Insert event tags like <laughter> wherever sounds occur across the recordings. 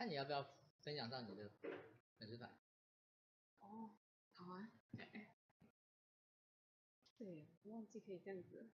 看你要不要分享到你的粉丝团。哦，好啊。对，我忘记可以这样子。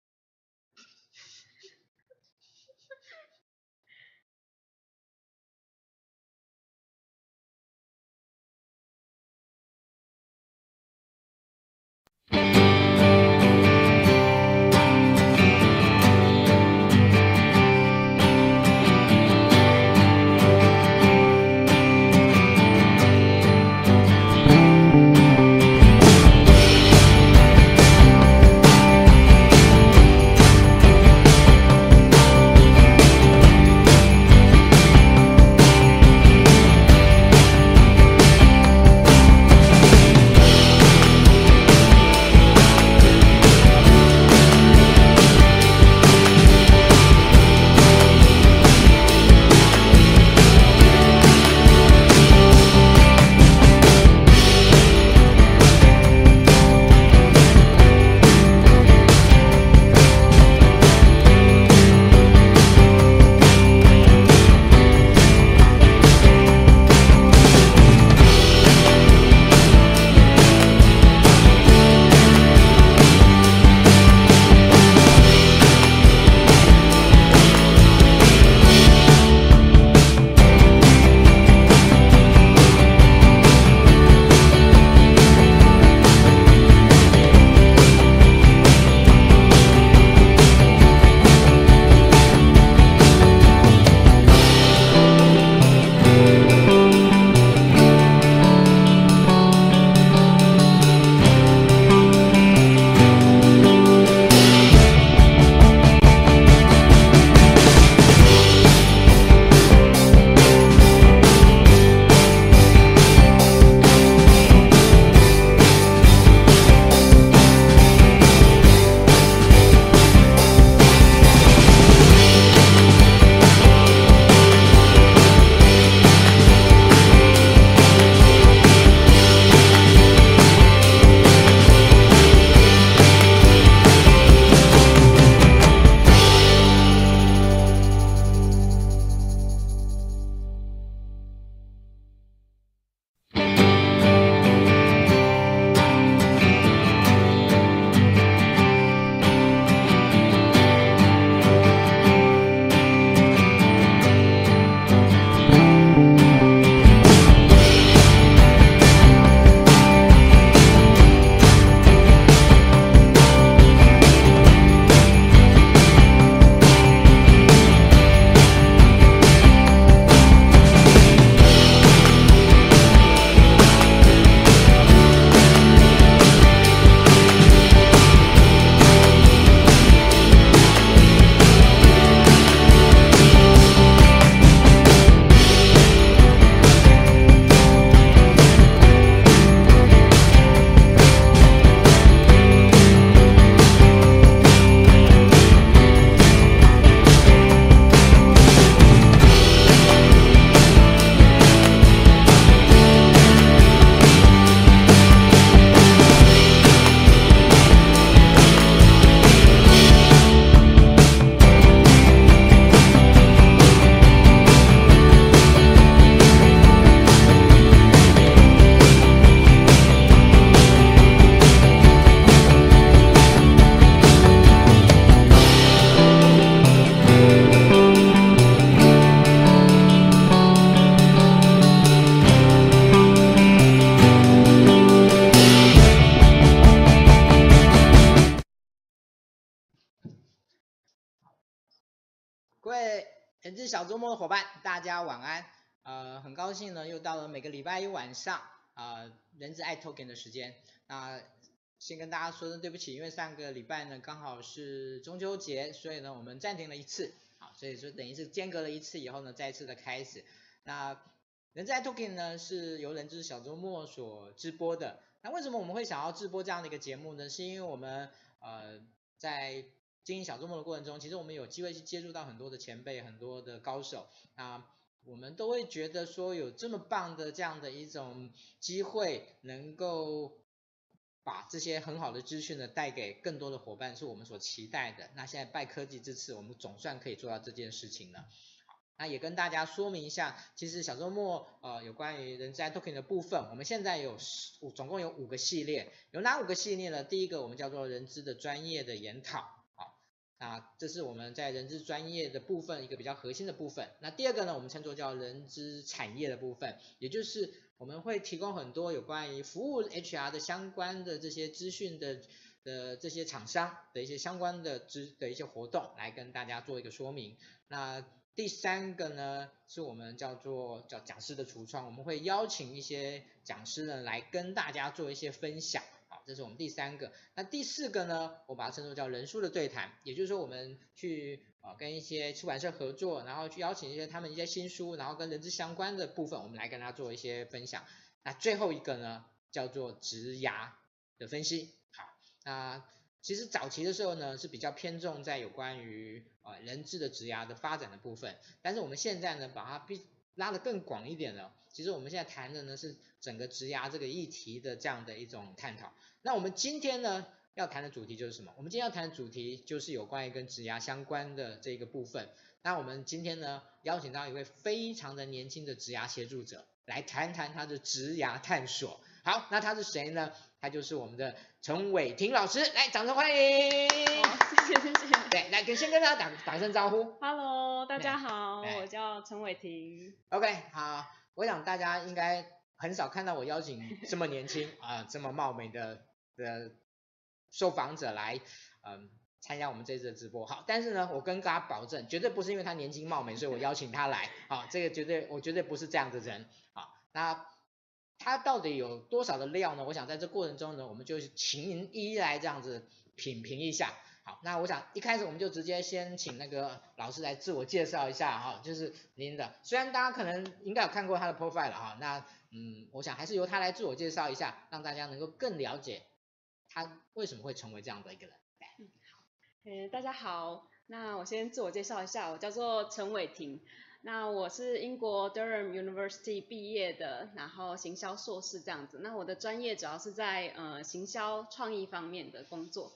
晚安。呃，很高兴呢，又到了每个礼拜一晚上啊、呃，人之爱 Token 的时间。那先跟大家说声对不起，因为上个礼拜呢刚好是中秋节，所以呢我们暂停了一次。好，所以说等于是间隔了一次以后呢，再次的开始。那人之爱 Token 呢是由人之小周末所直播的。那为什么我们会想要直播这样的一个节目呢？是因为我们呃在经营小周末的过程中，其实我们有机会去接触到很多的前辈，很多的高手啊，我们都会觉得说有这么棒的这样的一种机会，能够把这些很好的资讯呢带给更多的伙伴，是我们所期待的。那现在拜科技之赐，我们总算可以做到这件事情了。那也跟大家说明一下，其实小周末呃有关于人资 talking 的部分，我们现在有五总共有五个系列，有哪五个系列呢？第一个我们叫做人资的专业的研讨，那这是我们在人资专业的部分一个比较核心的部分。那第二个呢，我们称作叫人资产业的部分，也就是我们会提供很多有关于服务 HR 的相关的这些资讯的。的这些厂商的一些相关的知的一些活动，来跟大家做一个说明。那第三个呢，是我们叫做叫讲师的橱窗，我们会邀请一些讲师呢来跟大家做一些分享。这是我们第三个。那第四个呢，我把它称作叫人书的对谈，也就是说我们去啊跟一些出版社合作，然后去邀请一些他们一些新书，然后跟人资相关的部分，我们来跟他做一些分享。那最后一个呢，叫做职涯的分析。好那其实早期的时候呢，是比较偏重在有关于呃人资的职涯的发展的部分，但是我们现在呢，把它比拉得更广一点了。其实我们现在谈的呢是整个职涯这个议题的这样的一种探讨。那我们今天呢要谈的主题就是什么？我们今天要谈的主题就是有关于跟职涯相关的这个部分。那我们今天呢邀请到一位非常的年轻的职涯协助者来谈谈他的职涯探索。好，那他是谁呢？他就是我们的陈伟霆老师，来，掌声欢迎。好，谢谢谢谢。对，来跟先跟大家打打声招呼。Hello，大家好，我叫陈伟霆。OK，好，我想大家应该很少看到我邀请这么年轻啊、呃，这么貌美的的受访者来，嗯、参加我们这次的直播。好，但是呢，我跟大家保证，绝对不是因为他年轻貌美，所以我邀请他来。好，这个绝对，我绝对不是这样的人。好，那。他到底有多少的料呢？我想在这过程中呢，我们就请您一一来这样子品评一下。好，那我想一开始我们就直接先请那个老师来自我介绍一下哈，就是您的。虽然大家可能应该有看过他的 profile 了哈，那嗯，我想还是由他来自我介绍一下，让大家能够更了解他为什么会成为这样的一个人。嗯，好，呃，大家好，那我先自我介绍一下，我叫做陈伟霆。那我是英国 Durham University 毕业的，然后行销硕士这样子。那我的专业主要是在呃行销创意方面的工作。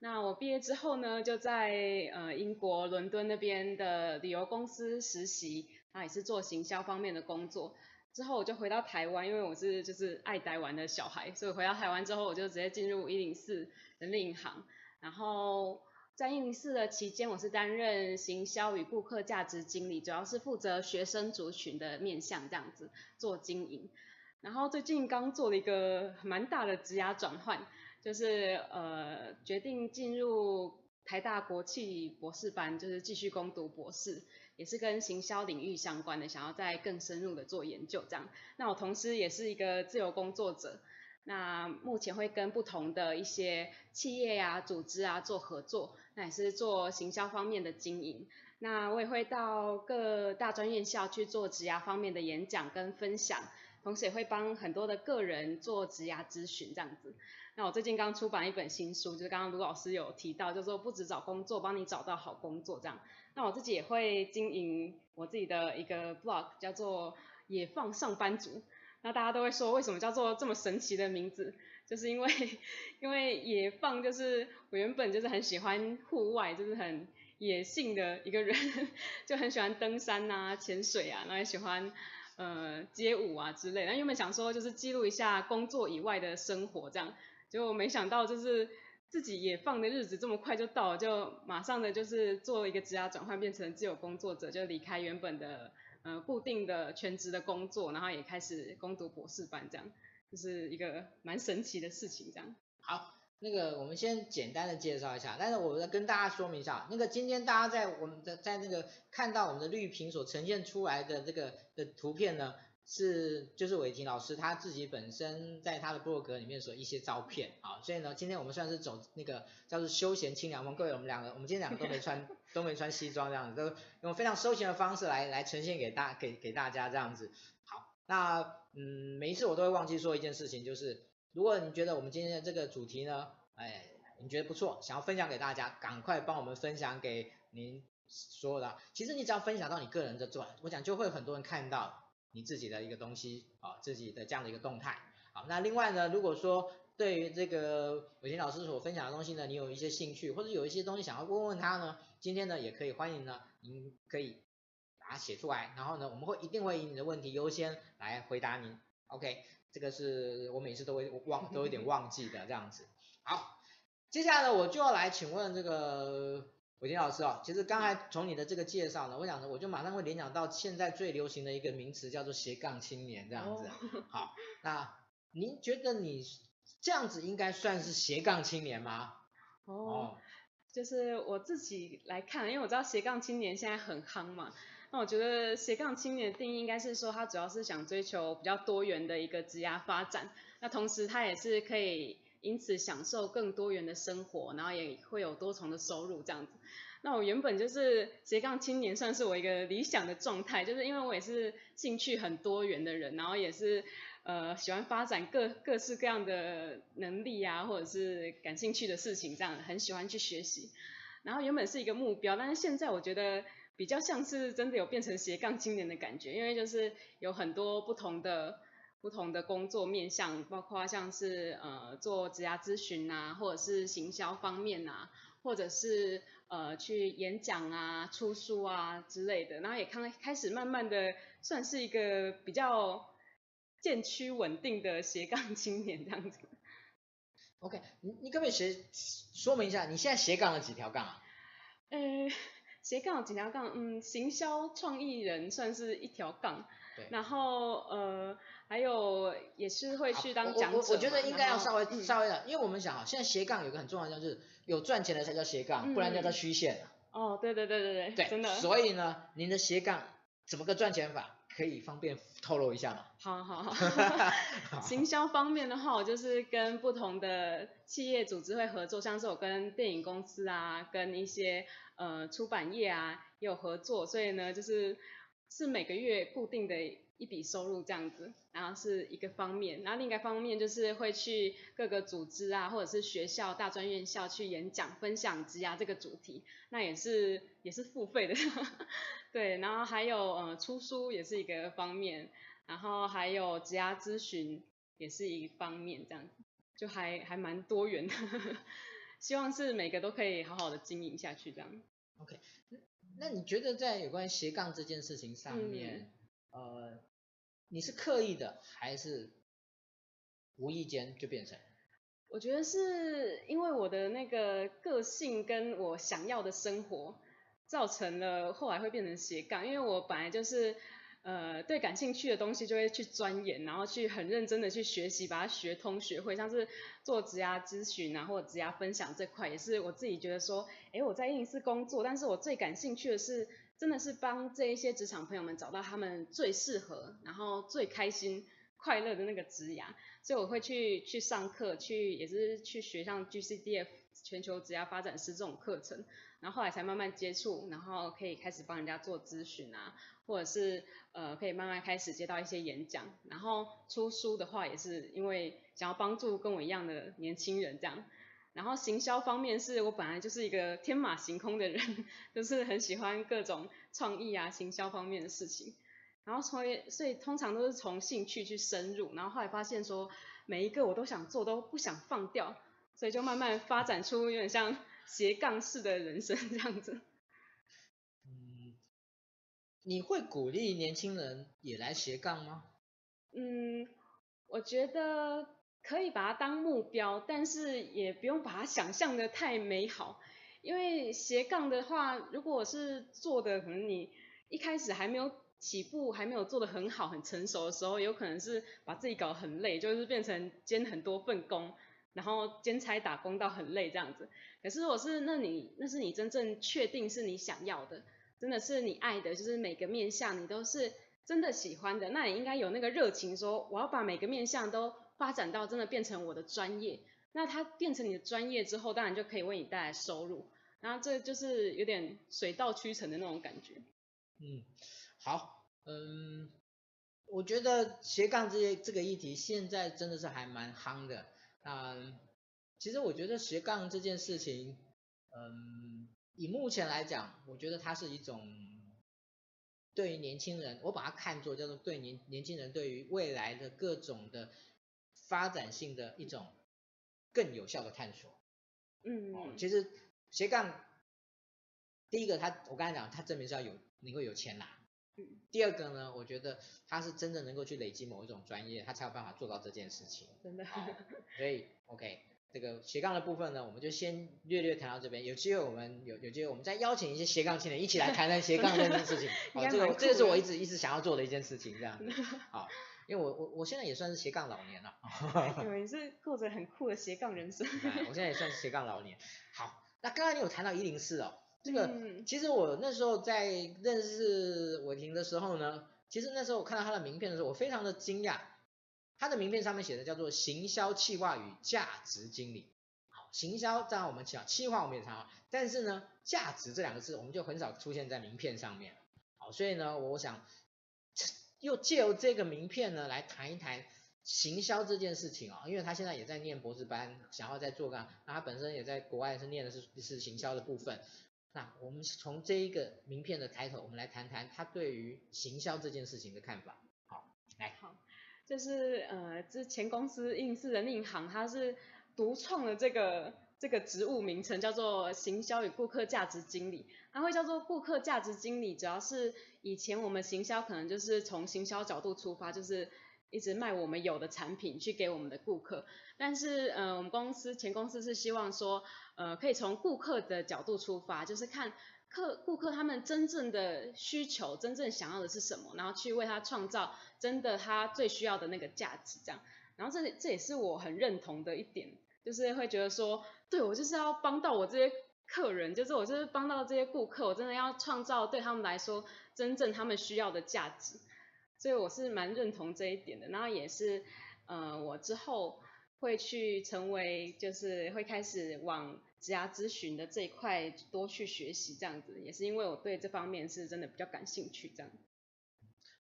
那我毕业之后呢，就在呃英国伦敦那边的旅游公司实习，那也是做行销方面的工作。之后我就回到台湾，因为我是就是爱台湾的小孩，所以回到台湾之后，我就直接进入一零四人力银行，然后。在一零四的期间，我是担任行销与顾客价值经理，主要是负责学生族群的面向这样子做经营。然后最近刚做了一个蛮大的职涯转换，就是呃决定进入台大国际博士班，就是继续攻读博士，也是跟行销领域相关的，想要再更深入的做研究这样。那我同时也是一个自由工作者。那目前会跟不同的一些企业啊、组织啊做合作，那也是做行销方面的经营。那我也会到各大专院校去做职涯方面的演讲跟分享，同时也会帮很多的个人做职涯咨询这样子。那我最近刚出版一本新书，就是刚刚卢老师有提到，就是说不只找工作，帮你找到好工作这样。那我自己也会经营我自己的一个 blog，叫做野放上班族。那大家都会说，为什么叫做这么神奇的名字？就是因为，因为野放就是我原本就是很喜欢户外，就是很野性的一个人，<laughs> 就很喜欢登山啊、潜水啊，然后也喜欢呃街舞啊之类。那原本想说就是记录一下工作以外的生活这样，结果没想到就是自己也放的日子这么快就到了，就马上的就是做一个职涯转换，变成自由工作者，就离开原本的。呃，固定的全职的工作，然后也开始攻读博士班，这样就是一个蛮神奇的事情，这样。好，那个我们先简单的介绍一下，但是我要跟大家说明一下，那个今天大家在我们的在那个看到我们的绿屏所呈现出来的这个的图片呢。是，就是伟霆老师他自己本身在他的部落格里面所一些照片，啊，所以呢，今天我们算是走那个叫做休闲清凉风。各位，我们两个，我们今天两个都没穿，<laughs> 都没穿西装这样子，都用非常休闲的方式来来呈现给大给给大家这样子。好，那嗯，每一次我都会忘记说一件事情，就是如果你觉得我们今天的这个主题呢，哎，你觉得不错，想要分享给大家，赶快帮我们分享给您所有的。其实你只要分享到你个人的转，我想就会有很多人看到。你自己的一个东西啊，自己的这样的一个动态。好，那另外呢，如果说对于这个伟霆老师所分享的东西呢，你有一些兴趣，或者有一些东西想要问问他呢，今天呢也可以欢迎呢，您可以把它写出来，然后呢，我们会一定会以你的问题优先来回答你。OK，这个是我每次都会忘，都有点忘记的这样子。好，接下来呢，我就要来请问这个伟霆老师哦。其实刚才从你的这个介绍呢，我想呢，我就马上会联想到现在最流行的一个名词叫做斜杠青年这样子。好，那您觉得你这样子应该算是斜杠青年吗？哦。哦就是我自己来看，因为我知道斜杠青年现在很夯嘛，那我觉得斜杠青年的定义应该是说，他主要是想追求比较多元的一个职业发展，那同时他也是可以因此享受更多元的生活，然后也会有多重的收入这样子。那我原本就是斜杠青年，算是我一个理想的状态，就是因为我也是兴趣很多元的人，然后也是。呃，喜欢发展各各式各样的能力啊，或者是感兴趣的事情，这样很喜欢去学习。然后原本是一个目标，但是现在我觉得比较像是真的有变成斜杠青年的感觉，因为就是有很多不同的不同的工作面向，包括像是呃做职涯咨询啊，或者是行销方面啊，或者是呃去演讲啊、出书啊之类的。然后也开开始慢慢的算是一个比较。渐趋稳定的斜杠青年这样子。OK，你你可不可以学说明一下，你现在斜杠了几条杠啊？呃，斜杠了几条杠？嗯，行销创意人算是一条杠。对。然后呃，还有也是会去当讲者。我我，我觉得应该要稍微、嗯、稍微的，因为我们想啊，现在斜杠有个很重要的就是有赚钱的才叫斜杠，嗯、不然叫做虚线。哦，对对对对对。对。真的。所以呢，您的斜杠怎么个赚钱法？可以方便透露一下吗？好好好，<laughs> 行销方面的话，我就是跟不同的企业组织会合作，像是我跟电影公司啊，跟一些呃出版业啊也有合作，所以呢就是是每个月固定的一笔收入这样子，然后是一个方面，然后另一个方面就是会去各个组织啊，或者是学校、大专院校去演讲、分享职涯这个主题，那也是也是付费的。<laughs> 对，然后还有呃出书也是一个方面，然后还有职涯咨询也是一方面，这样子就还还蛮多元的，<laughs> 希望是每个都可以好好的经营下去这样。OK，那你觉得在有关斜杠这件事情上面，嗯、呃，你是刻意的还是无意间就变成？我觉得是因为我的那个个性跟我想要的生活。造成了后来会变成斜杠，因为我本来就是呃对感兴趣的东西就会去钻研，然后去很认真的去学习，把它学通学会，像是做职涯咨询啊或者职涯分享这块，也是我自己觉得说，诶我在104工作，但是我最感兴趣的是，真的是帮这一些职场朋友们找到他们最适合，然后最开心快乐的那个职涯，所以我会去去上课，去也是去学像 GCDF 全球职涯发展师这种课程。然后后来才慢慢接触，然后可以开始帮人家做咨询啊，或者是呃可以慢慢开始接到一些演讲，然后出书的话也是因为想要帮助跟我一样的年轻人这样，然后行销方面是我本来就是一个天马行空的人，就是很喜欢各种创意啊行销方面的事情，然后所以所以通常都是从兴趣去深入，然后后来发现说每一个我都想做都不想放掉，所以就慢慢发展出有点像。斜杠式的人生这样子，嗯，你会鼓励年轻人也来斜杠吗？嗯，我觉得可以把它当目标，但是也不用把它想象的太美好，因为斜杠的话，如果是做的，可能你一开始还没有起步，还没有做的很好、很成熟的时候，有可能是把自己搞得很累，就是变成兼很多份工。然后兼差打工到很累这样子，可是我是那你那是你真正确定是你想要的，真的是你爱的，就是每个面向你都是真的喜欢的，那你应该有那个热情说我要把每个面向都发展到真的变成我的专业，那它变成你的专业之后，当然就可以为你带来收入，然后这就是有点水到渠成的那种感觉。嗯，好，嗯，我觉得斜杠这些这个议题现在真的是还蛮夯的。嗯，其实我觉得斜杠这件事情，嗯，以目前来讲，我觉得它是一种对于年轻人，我把它看作叫做对年年轻人对于未来的各种的发展性的一种更有效的探索。嗯，哦，其实斜杠第一个它，我刚才讲，它证明是要有你会有钱拿，第二个呢，我觉得他是真正能够去累积某一种专业，他才有办法做到这件事情。真的。<laughs> 所以，OK，这个斜杠的部分呢，我们就先略略谈到这边。有机会我们有有机会我们再邀请一些斜杠青年一起来谈谈斜杠这件事情。好，<laughs> 这个这个是我一直一直想要做的一件事情，这样子。<laughs> 好，因为我我我现在也算是斜杠老年了。对，<laughs> 你是过着很酷的斜杠人生。我现在也算是斜杠老年。好，那刚刚你有谈到一零四哦。这个其实我那时候在认识伟霆的时候呢，其实那时候我看到他的名片的时候，我非常的惊讶。他的名片上面写的叫做行销企划与价值经理。好，行销当然我们讲，企划我们也常，但是呢，价值这两个字我们就很少出现在名片上面。好，所以呢，我想又借由这个名片呢来谈一谈行销这件事情啊，因为他现在也在念博士班，想要再做个，那他本身也在国外是念的是是行销的部分。那我们从这一个名片的开头，我们来谈谈他对于行销这件事情的看法。好，来，好，就是呃，之前公司应是人力银行，他是独创了这个这个职务名称，叫做行销与顾客价值经理。它会叫做顾客价值经理，主要是以前我们行销可能就是从行销角度出发，就是。一直卖我们有的产品去给我们的顾客，但是呃，我们公司前公司是希望说，呃，可以从顾客的角度出发，就是看客顾客他们真正的需求，真正想要的是什么，然后去为他创造真的他最需要的那个价值，这样。然后这这也是我很认同的一点，就是会觉得说，对，我就是要帮到我这些客人，就是我就是帮到这些顾客，我真的要创造对他们来说真正他们需要的价值。所以我是蛮认同这一点的，然后也是，呃，我之后会去成为，就是会开始往职涯咨询的这一块多去学习，这样子，也是因为我对这方面是真的比较感兴趣，这样。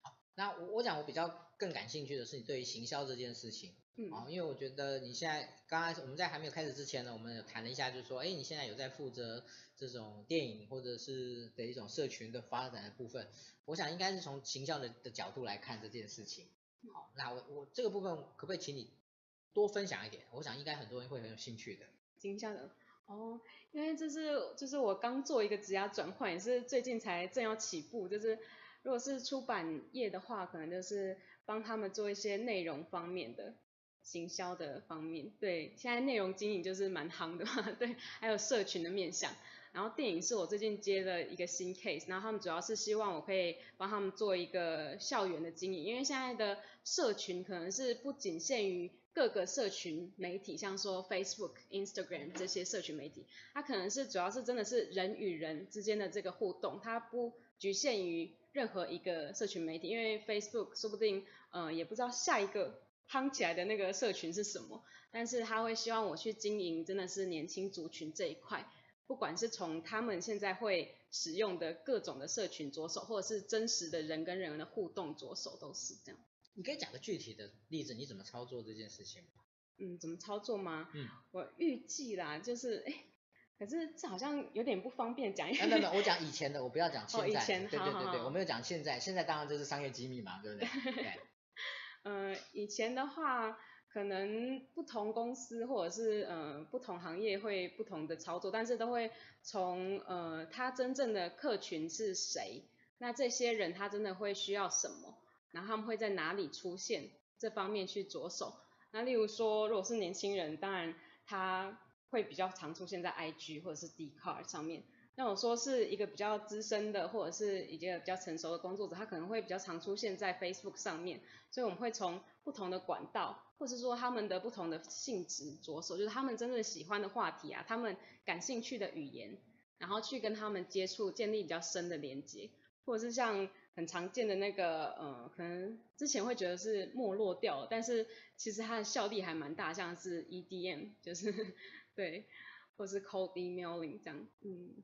好，那我我讲我比较更感兴趣的是你对于行销这件事情，嗯，哦，因为我觉得你现在刚刚我们在还没有开始之前呢，我们有谈了一下，就是说，哎，你现在有在负责这种电影或者是的一种社群的发展的部分。我想应该是从形象的的角度来看这件事情。好，那我我这个部分可不可以请你多分享一点？我想应该很多人会很有兴趣的。行销的哦，因为这是就是我刚做一个职涯转换，也是最近才正要起步。就是如果是出版业的话，可能就是帮他们做一些内容方面的行销的方面。对，现在内容经营就是蛮夯的嘛。<laughs> 对，还有社群的面向。然后电影是我最近接的一个新 case，然后他们主要是希望我可以帮他们做一个校园的经营，因为现在的社群可能是不仅限于各个社群媒体，像说 Facebook、Instagram 这些社群媒体，它可能是主要是真的是人与人之间的这个互动，它不局限于任何一个社群媒体，因为 Facebook 说不定呃也不知道下一个夯起来的那个社群是什么，但是他会希望我去经营真的是年轻族群这一块。不管是从他们现在会使用的各种的社群着手，或者是真实的人跟人的互动着手，都是这样。你可以讲个具体的例子，你怎么操作这件事情？嗯，怎么操作吗？嗯，我预计啦，就是哎，可是这好像有点不方便讲。没有没有，我讲以前的，我不要讲现在。哦，以前。对对对对，我没有讲现在，现在当然就是商业机密嘛，对不对？<laughs> 对。嗯，以前的话。可能不同公司或者是呃不同行业会不同的操作，但是都会从呃他真正的客群是谁，那这些人他真的会需要什么，然后他们会在哪里出现这方面去着手。那例如说，如果是年轻人，当然他会比较常出现在 IG 或者是 d c a r 上面。那我说是一个比较资深的或者是一个比较成熟的工作者，他可能会比较常出现在 Facebook 上面，所以我们会从不同的管道，或者是说他们的不同的性质着手，就是他们真正喜欢的话题啊，他们感兴趣的语言，然后去跟他们接触，建立比较深的连接，或者是像很常见的那个，呃，可能之前会觉得是没落掉了，但是其实它的效力还蛮大，像是 EDM，就是 <laughs> 对，或是 cold emailing 这样，嗯，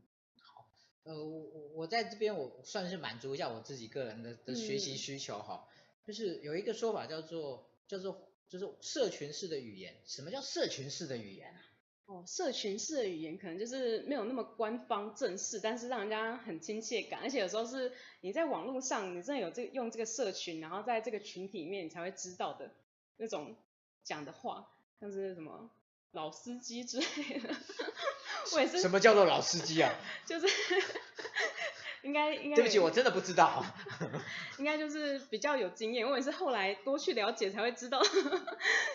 呃，我我我在这边我算是满足一下我自己个人的的学习需求哈。嗯就是有一个说法叫做叫做就是社群式的语言，什么叫社群式的语言啊？哦，社群式的语言可能就是没有那么官方正式，但是让人家很亲切感，而且有时候是你在网络上你真的有这个用这个社群，然后在这个群体里面你才会知道的那种讲的话，像是什么老司机之类的。<laughs> 我也是。什么叫做老司机啊？<laughs> 就是。<laughs> 应该应该。对不起，我真的不知道。应该就是比较有经验，我也是后来多去了解才会知道，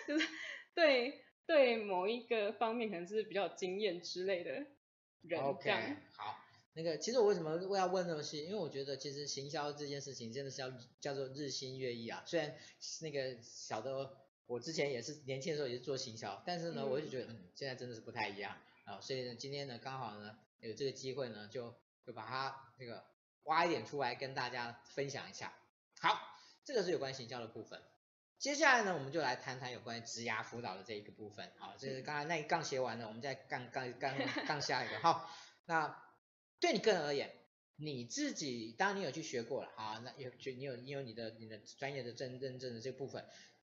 就是对对某一个方面可能是比较有经验之类的人。OK，好。那个，其实我为什么我要问这东西？因为我觉得其实行销这件事情真的是要叫做日新月异啊。虽然那个小的我之前也是年轻的时候也是做行销，但是呢，嗯、我就觉得嗯，现在真的是不太一样啊。所以呢，今天呢刚好呢有这个机会呢，就就把它那个挖一点出来跟大家分享一下。好，这个是有关行销的部分。接下来呢，我们就来谈谈有关职涯辅导的这一个部分。好，这是刚才那一杠写完了，我们再杠杠杠杠下一个。好，那。对你个人而言，你自己当然你有去学过了啊，那有就你有你有你的你的专业的认认证的这部分，那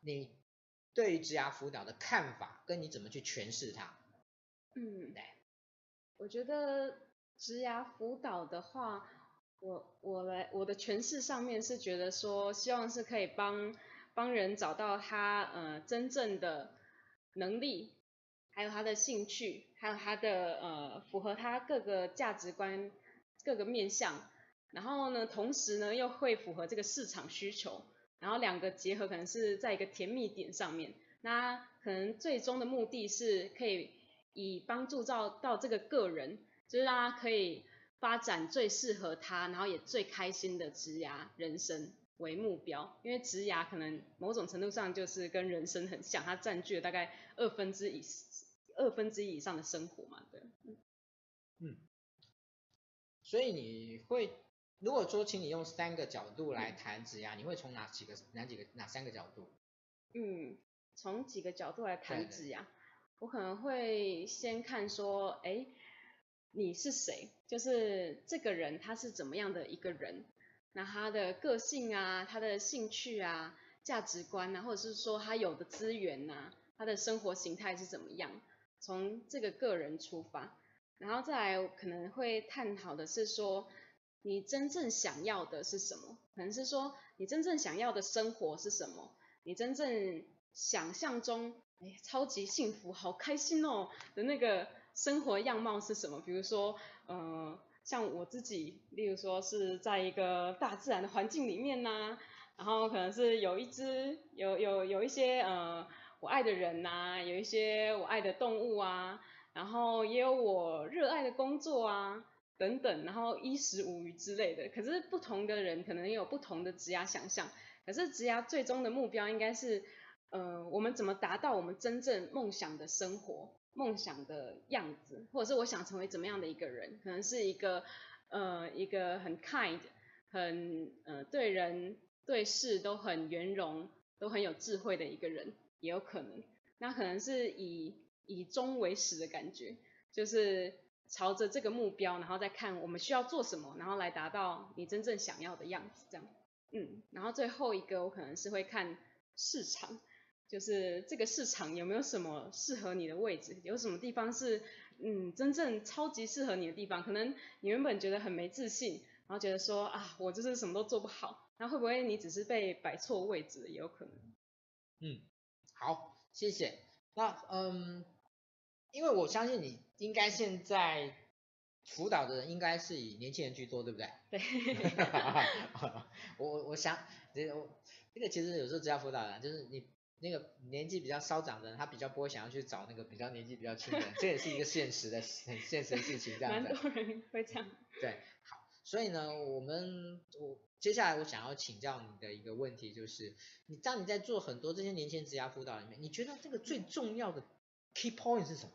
你对于职涯辅导的看法跟你怎么去诠释它？嗯，对，我觉得职涯辅导的话，我我来我的诠释上面是觉得说，希望是可以帮帮人找到他呃真正的能力。还有他的兴趣，还有他的呃符合他各个价值观、各个面向，然后呢，同时呢又会符合这个市场需求，然后两个结合可能是在一个甜蜜点上面，那可能最终的目的是可以以帮助到到这个个人，就是让他可以发展最适合他，然后也最开心的职涯人生为目标，因为职涯可能某种程度上就是跟人生很像，它占据了大概二分之一。二分之一以上的生活嘛，对。嗯。所以你会，如果说请你用三个角度来谈职涯，嗯、你会从哪几个、哪几个、哪三个角度？嗯，从几个角度来谈职涯，我可能会先看说，哎，你是谁？就是这个人他是怎么样的一个人？那他的个性啊，他的兴趣啊，价值观啊，或者是说他有的资源啊，他的生活形态是怎么样？从这个个人出发，然后再来可能会探讨的是说，你真正想要的是什么？可能是说你真正想要的生活是什么？你真正想象中，哎，超级幸福、好开心哦的那个生活样貌是什么？比如说，呃，像我自己，例如说是在一个大自然的环境里面呐，然后可能是有一只，有有有一些呃。我爱的人呐、有一些我爱的动物啊，然后也有我热爱的工作啊，等等，然后衣食无虞之类的。可是不同的人可能有不同的职涯想象，可是职涯最终的目标应该是，呃，我们怎么达到我们真正梦想的生活、梦想的样子，或者是我想成为怎么样的一个人？可能是一个，呃，一个很 kind，很呃对人对事都很圆融，都很有智慧的一个人。也有可能，那可能是以以终为始的感觉，就是朝着这个目标，然后再看我们需要做什么，然后来达到你真正想要的样子，这样。嗯，然后最后一个我可能是会看市场，就是这个市场有没有什么适合你的位置，有什么地方是嗯真正超级适合你的地方，可能你原本觉得很没自信，然后觉得说啊我就是什么都做不好，那会不会你只是被摆错位置，也有可能。嗯。好，谢谢。那嗯，因为我相信你应该现在辅导的人应该是以年轻人居多，对不对？对。<laughs> 我我想这个这个其实有时候职涯辅导的，就是你那个年纪比较稍长的人，他比较不会想要去找那个比较年纪比较轻的人，这也是一个现实的很现实的事情，这样子。蛮多人会这样。<laughs> 对，好，所以呢，我们我。接下来我想要请教你的一个问题就是，你当你在做很多这些年轻人职涯辅导里面，你觉得这个最重要的 key point 是什么？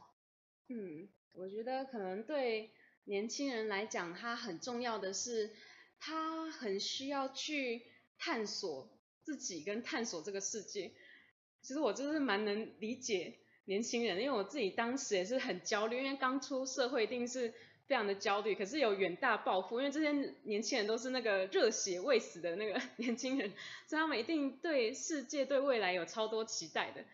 嗯，我觉得可能对年轻人来讲，他很重要的是，他很需要去探索自己跟探索这个世界。其实我就是蛮能理解年轻人，因为我自己当时也是很焦虑，因为刚出社会一定是。非常的焦虑，可是有远大抱负，因为这些年轻人都是那个热血未死的那个 <laughs> 年轻人，所以他们一定对世界、对未来有超多期待的。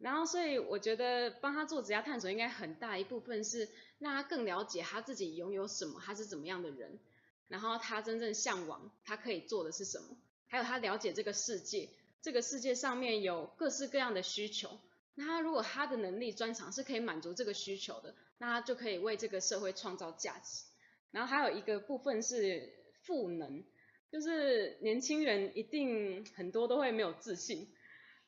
然后，所以我觉得帮他做职业探索，应该很大一部分是让他更了解他自己拥有什么，他是怎么样的人，然后他真正向往他可以做的是什么，还有他了解这个世界，这个世界上面有各式各样的需求。那他如果他的能力专长是可以满足这个需求的，那他就可以为这个社会创造价值。然后还有一个部分是赋能，就是年轻人一定很多都会没有自信，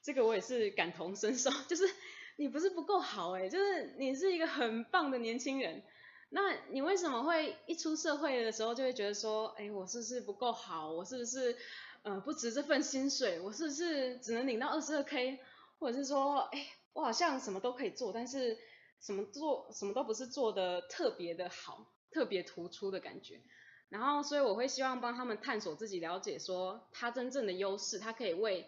这个我也是感同身受，<laughs> 就是你不是不够好哎，就是你是一个很棒的年轻人，那你为什么会一出社会的时候就会觉得说，哎，我是不是不够好？我是不是呃不值这份薪水？我是不是只能领到二十二 K？或者是说，哎，我好像什么都可以做，但是什么做什么都不是做的特别的好，特别突出的感觉。然后，所以我会希望帮他们探索自己，了解说他真正的优势，他可以为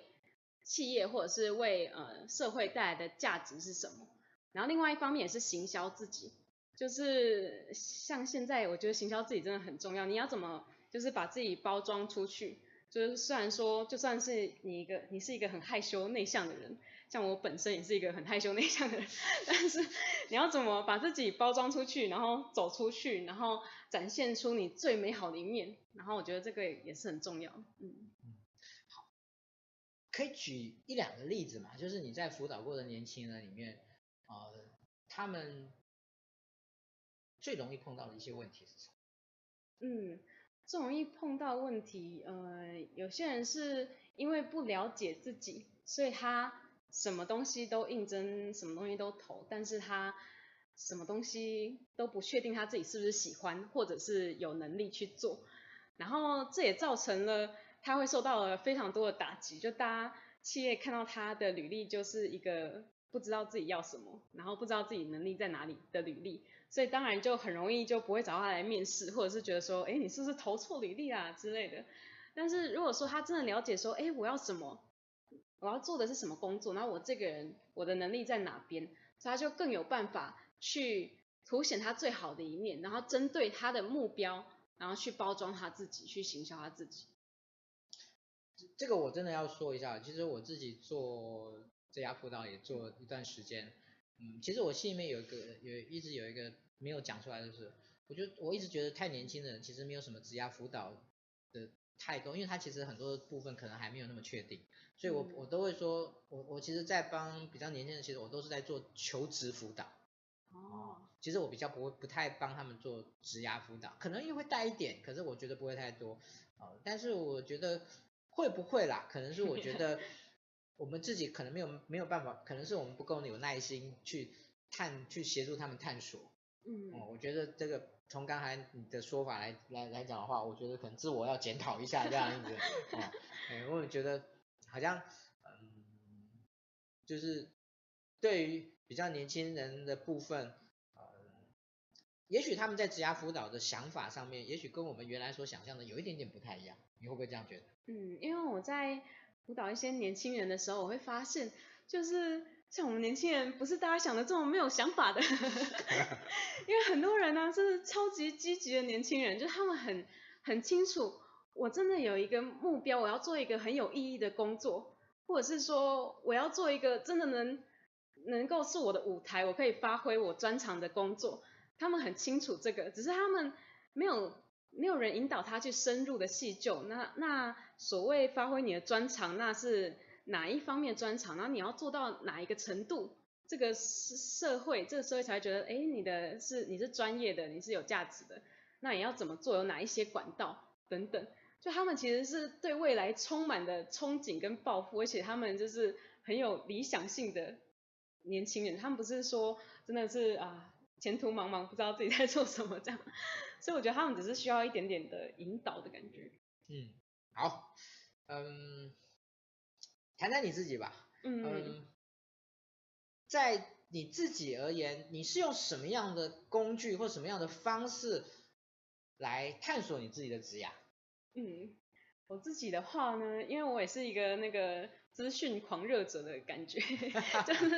企业或者是为呃社会带来的价值是什么。然后另外一方面也是行销自己。就是像现在，我觉得行销自己真的很重要。你要怎么，就是把自己包装出去？就是虽然说，就算是你一个，你是一个很害羞内向的人，像我本身也是一个很害羞内向的人，但是你要怎么把自己包装出去，然后走出去，然后展现出你最美好的一面？然后我觉得这个也是很重要。嗯，可以举一两个例子嘛？就是你在辅导过的年轻人里面，呃，他们。最容易碰到的一些问题是什么？嗯，最容易碰到问题，呃，有些人是因为不了解自己，所以他什么东西都应征，什么东西都投，但是他什么东西都不确定他自己是不是喜欢，或者是有能力去做，然后这也造成了他会受到了非常多的打击，就大家企业看到他的履历就是一个不知道自己要什么，然后不知道自己能力在哪里的履历。所以当然就很容易就不会找他来面试，或者是觉得说，哎，你是不是投错履历啊之类的。但是如果说他真的了解说，哎，我要什么，我要做的是什么工作，那我这个人我的能力在哪边，所以他就更有办法去凸显他最好的一面，然后针对他的目标，然后去包装他自己，去行销他自己。这个我真的要说一下，其实我自己做职涯辅导也做一段时间，嗯，其实我心里面有一个有一直有一个。没有讲出来就是，我觉得我一直觉得太年轻的人其实没有什么职业辅导的太多，因为他其实很多部分可能还没有那么确定，所以我我都会说，我我其实，在帮比较年轻人，其实我都是在做求职辅导。哦。其实我比较不会不太帮他们做职业辅导，可能也会带一点，可是我觉得不会太多。哦。但是我觉得会不会啦？可能是我觉 <laughs> 得我们自己可能没有没有办法，可能是我们不够有耐心去探去协助他们探索。嗯，我觉得这个从刚才你的说法来来来讲的话，我觉得可能自我要检讨一下这样子。哦，哎，我也觉得好像，嗯，就是对于比较年轻人的部分，呃，也许他们在职涯辅导的想法上面，也许跟我们原来所想象的有一点点不太一样。你会不会这样觉得？嗯，因为我在辅导一些年轻人的时候，我会发现，就是。像我们年轻人不是大家想的这么没有想法的，<laughs> 因为很多人呢、啊、是超级积极的年轻人，就他们很很清楚，我真的有一个目标，我要做一个很有意义的工作，或者是说我要做一个真的能能够是我的舞台，我可以发挥我专长的工作，他们很清楚这个，只是他们没有没有人引导他去深入的细究，那那所谓发挥你的专长，那是。哪一方面专长，然后你要做到哪一个程度，这个是社会，这个社会才会觉得，哎，你的是你是专业的，你是有价值的。那你要怎么做？有哪一些管道等等？就他们其实是对未来充满的憧憬跟抱负，而且他们就是很有理想性的年轻人。他们不是说真的是啊前途茫茫，不知道自己在做什么这样。所以我觉得他们只是需要一点点的引导的感觉。嗯，好，嗯。谈谈你自己吧，嗯，嗯，在你自己而言，你是用什么样的工具或什么样的方式来探索你自己的职涯？嗯，我自己的话呢，因为我也是一个那个资讯狂热者的感觉，<laughs> 就是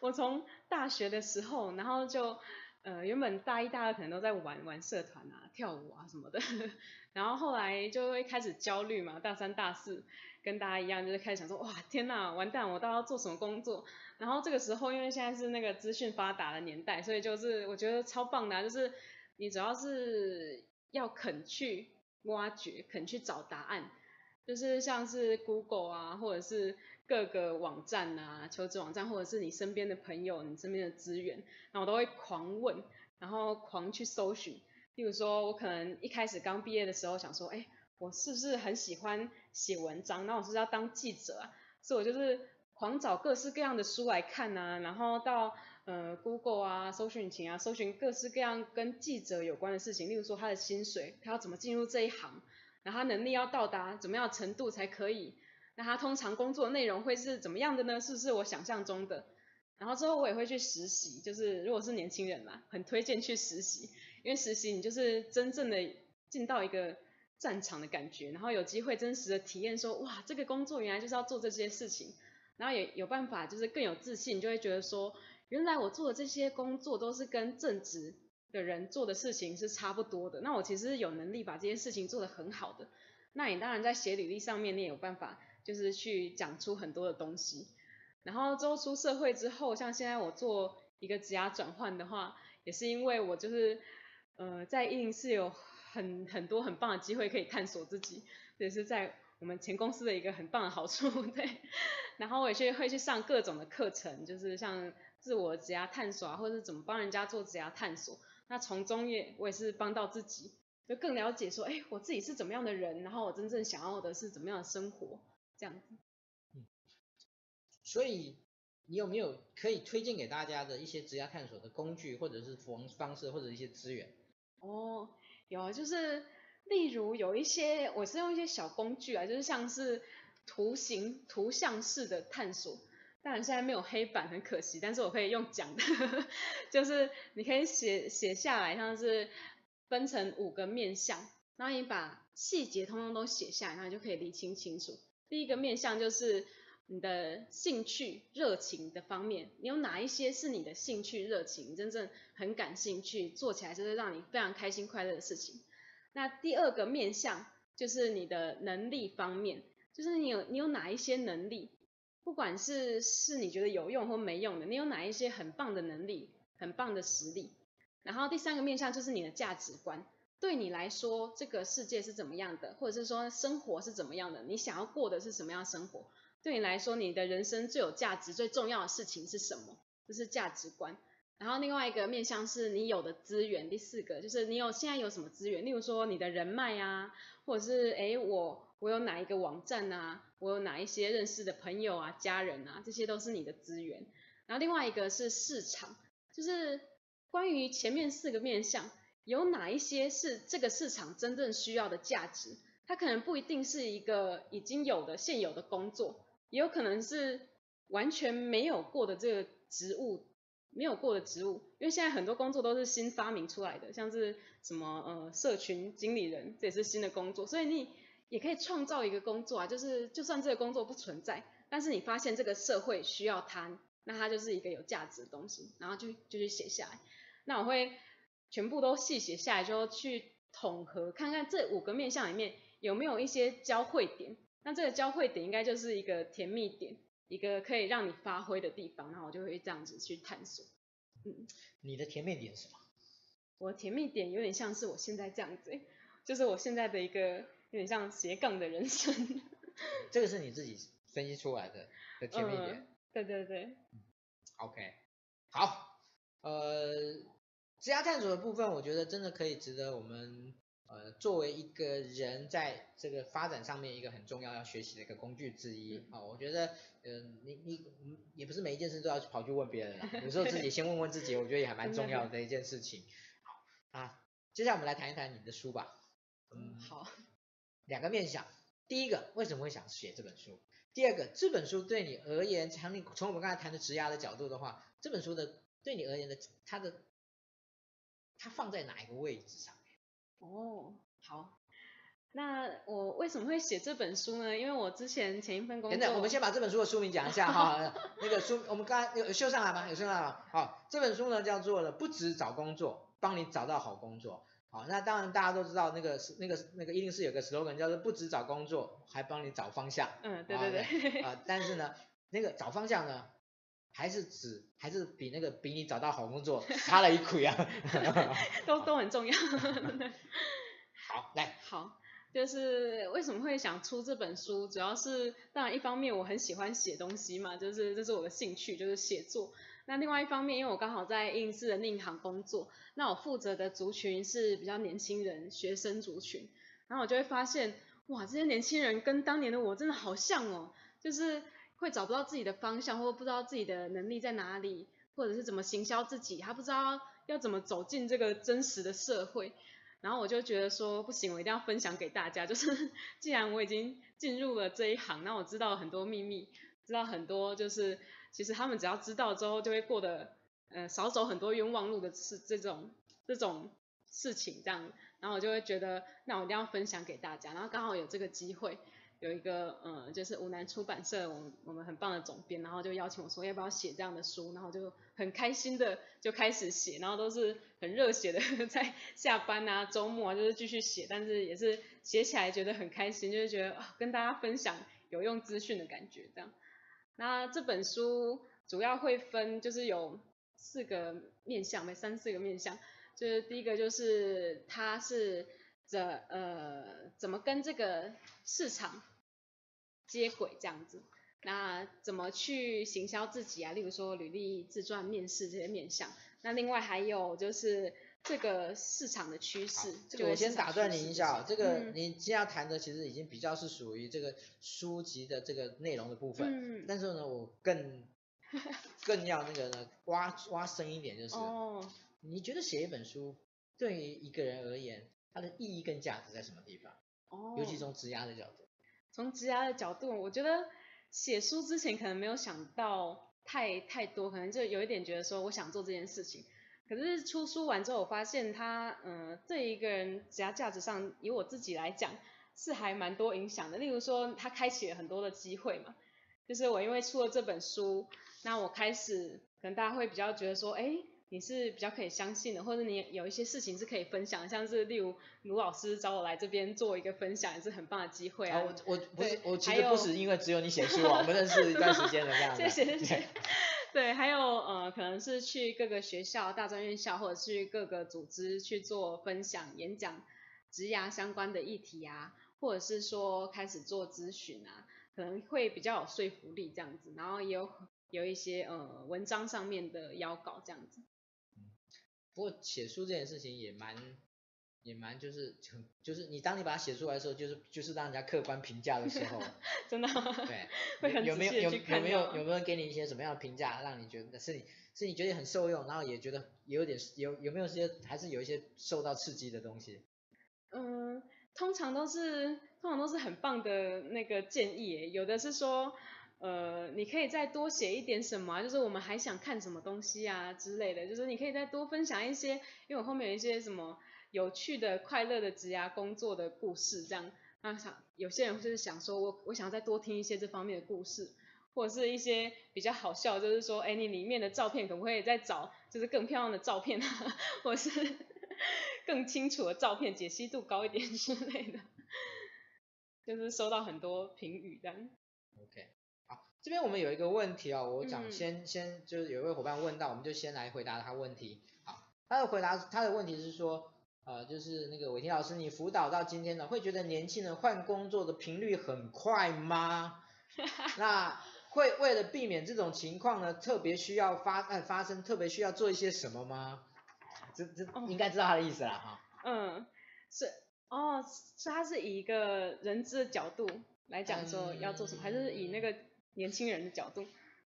我从大学的时候，然后就呃原本大一、大二可能都在玩玩社团啊、跳舞啊什么的，<laughs> 然后后来就会开始焦虑嘛，大三、大四。跟大家一样，就是开始想说，哇，天呐，完蛋，我到底要做什么工作？然后这个时候，因为现在是那个资讯发达的年代，所以就是我觉得超棒的啊，就是你主要是要肯去挖掘，肯去找答案，就是像是 Google 啊，或者是各个网站啊，求职网站，或者是你身边的朋友，你身边的资源，然后我都会狂问，然后狂去搜寻，例如说，我可能一开始刚毕业的时候想说，哎，我是不是很喜欢写文章？那我是不是要当记者啊？所以我就是狂找各式各样的书来看啊，然后到呃 Google 啊，搜寻引擎啊，搜寻各式各样跟记者有关的事情，例如说他的薪水，他要怎么进入这一行，然后他能力要到达怎么样的程度才可以？那他通常工作内容会是怎么样的呢？是不是我想象中的？然后之后我也会去实习，就是如果是年轻人嘛，很推荐去实习，因为实习你就是真正的进到一个战场的感觉，然后有机会真实的体验说，哇，这个工作原来就是要做这些事情，然后也有办法就是更有自信，就会觉得说，原来我做的这些工作都是跟正职的人做的事情是差不多的，那我其实有能力把这些事情做得很好的，那你当然在写履历上面你也有办法。就是去讲出很多的东西，然后之后出社会之后，像现在我做一个职涯转换的话，也是因为我就是呃在104有很很多很棒的机会可以探索自己，也是在我们前公司的一个很棒的好处，对。然后我也去会去上各种的课程，就是像自我职涯探索啊，或者是怎么帮人家做职涯探索。那从中也我也是帮到自己，就更了解说，哎，我自己是怎么样的人，然后我真正想要的是怎么样的生活。这样子，嗯，所以你有没有可以推荐给大家的一些职业探索的工具，或者是方方式，或者一些资源？哦，有，就是例如有一些，我是用一些小工具啊，就是像是图形、图像式的探索。当然现在没有黑板，很可惜，但是我可以用讲的，<laughs> 就是你可以写写下来，像是分成五个面向，然后你把细节通通都写下来，然后你就可以理清清楚。第一个面向就是你的兴趣、热情的方面，你有哪一些是你的兴趣、热情，真正很感兴趣，做起来就是让你非常开心、快乐的事情。那第二个面向就是你的能力方面，就是你有你有哪一些能力，不管是是你觉得有用或没用的，你有哪一些很棒的能力、很棒的实力。然后第三个面向就是你的价值观。对你来说，这个世界是怎么样的，或者是说生活是怎么样的？你想要过的是什么样的生活？对你来说，你的人生最有价值、最重要的事情是什么？这是价值观。然后另外一个面向是你有的资源，第四个就是你有现在有什么资源？例如说你的人脉啊，或者是诶我我有哪一个网站啊，我有哪一些认识的朋友啊、家人啊，这些都是你的资源。然后另外一个是市场，就是关于前面四个面向。有哪一些是这个市场真正需要的价值？它可能不一定是一个已经有的现有的工作，也有可能是完全没有过的这个职务，没有过的职务。因为现在很多工作都是新发明出来的，像是什么呃社群经理人，这也是新的工作。所以你也可以创造一个工作啊，就是就算这个工作不存在，但是你发现这个社会需要它，那它就是一个有价值的东西，然后就就去写下来。那我会。全部都细写下来之后，去统合看看这五个面相里面有没有一些交汇点。那这个交汇点应该就是一个甜蜜点，一个可以让你发挥的地方。然后我就会这样子去探索。嗯，你的甜蜜点是什么？我的甜蜜点有点像是我现在这样子，就是我现在的一个有点像斜杠的人生。这个是你自己分析出来的的甜蜜点。嗯，对对对。OK，好，呃。职涯探索的部分，我觉得真的可以值得我们呃作为一个人在这个发展上面一个很重要要学习的一个工具之一。啊、嗯哦，我觉得呃你你也不是每一件事都要跑去问别人了，有时候自己先问问自己，我觉得也还蛮重要的一件事情。好啊，接下来我们来谈一谈你的书吧。嗯，好。两个面向，第一个为什么会想写这本书？第二个这本书对你而言，从你从我们刚才谈的职涯的角度的话，这本书的对你而言的它的。它放在哪一个位置上面？哦，好，那我为什么会写这本书呢？因为我之前前一份工作，等等，我们先把这本书的书名讲一下哈。<laughs> 那个书，我们刚才有有秀上来吗？有秀上来吗？好，这本书呢叫做了不止找工作，帮你找到好工作。好，那当然大家都知道那个是那个那个一定是有个 slogan 叫做不止找工作，还帮你找方向。嗯，对对对。啊、呃，但是呢，那个找方向呢？还是只还是比那个比你找到好工作差了一倍啊，<laughs> <laughs> 都都很重要。<laughs> 好，来，好，就是为什么会想出这本书，主要是当然一方面我很喜欢写东西嘛，就是这是我的兴趣，就是写作。那另外一方面，因为我刚好在英式的另一行工作，那我负责的族群是比较年轻人、学生族群，然后我就会发现，哇，这些年轻人跟当年的我真的好像哦，就是会找不到自己的方向，或者不知道自己的能力在哪里，或者是怎么行销自己，他不知道要怎么走进这个真实的社会。然后我就觉得说，不行，我一定要分享给大家，就是 <laughs> 既然我已经进入了这一行，那我知道很多秘密，知道很多就是。其实他们只要知道之后，就会过得，呃，少走很多冤枉路的事，这种这种事情这样，然后我就会觉得，那我一定要分享给大家，然后刚好有这个机会，有一个，呃，就是湖南出版社，我们我们很棒的总编，然后就邀请我说，要不要写这样的书，然后就很开心的就开始写，然后都是很热血的，<laughs> 在下班啊、周末啊，就是继续写，但是也是写起来觉得很开心，就是觉得啊，跟大家分享有用资讯的感觉这样。那这本书主要会分，就是有四个面向，没三四个面向。就是第一个就是它是怎呃怎么跟这个市场接轨这样子，那怎么去行销自己啊？例如说履历、自传、面试这些面向。那另外还有就是这个市场的趋势。这个我先打断你一下，这个你今天要谈的其实已经比较是属于这个书籍的这个内容的部分。嗯。但是呢，我更 <laughs> 更要那个呢挖挖深一点，就是。哦。你觉得写一本书对于一个人而言，它的意义跟价值在什么地方？哦。尤其从职涯的角度。从职涯的角度，我觉得写书之前可能没有想到太太多，可能就有一点觉得说我想做这件事情。可是出书完之后，我发现他，嗯、呃，对一个人职业价值上，以我自己来讲，是还蛮多影响的。例如说，他开启了很多的机会嘛。就是我因为出了这本书，那我开始，可能大家会比较觉得说，哎，你是比较可以相信的，或者你有一些事情是可以分享，像是例如卢老师找我来这边做一个分享，也是很棒的机会啊。啊我我不是，我其实不是因为只有你写书啊，我们认识一段时间了这样子。谢谢谢谢。对，还有呃，可能是去各个学校、大专院校，或者去各个组织去做分享、演讲、职涯相关的议题啊，或者是说开始做咨询啊，可能会比较有说服力这样子。然后也有有一些呃文章上面的邀稿这样子。嗯，不过写书这件事情也蛮。也蛮就是很就是你当你把它写出来的时候，就是就是让人家客观评价的时候，<laughs> 真的对，<laughs> 有没有有有没有有没有人给你一些什么样的评价，让你觉得是你是你觉得很受用，然后也觉得有点有有没有些还是有一些受到刺激的东西？嗯，通常都是通常都是很棒的那个建议，有的是说呃你可以再多写一点什么啊，就是我们还想看什么东西啊之类的，就是你可以再多分享一些，因为我后面有一些什么。有趣的、快乐的职涯工作的故事，这样，那想有些人就是想说，我我想再多听一些这方面的故事，或者是一些比较好笑，就是说，哎，你里面的照片可不可以再找，就是更漂亮的照片啊，或者是 <laughs> 更清楚的照片，解析度高一点之类的，<laughs> 就是收到很多评语这样。OK，这边我们有一个问题哦，我讲先、嗯、先就是有一位伙伴问到，我们就先来回答他问题。好，他的回答他的问题是说。呃，就是那个伟霆老师，你辅导到今天呢，会觉得年轻人换工作的频率很快吗？<laughs> 那会为了避免这种情况呢，特别需要发呃发生，特别需要做一些什么吗？这这应该知道他的意思了哈。嗯，是哦，是他是以一个人资的角度来讲说要做什么，嗯、还是以那个年轻人的角度？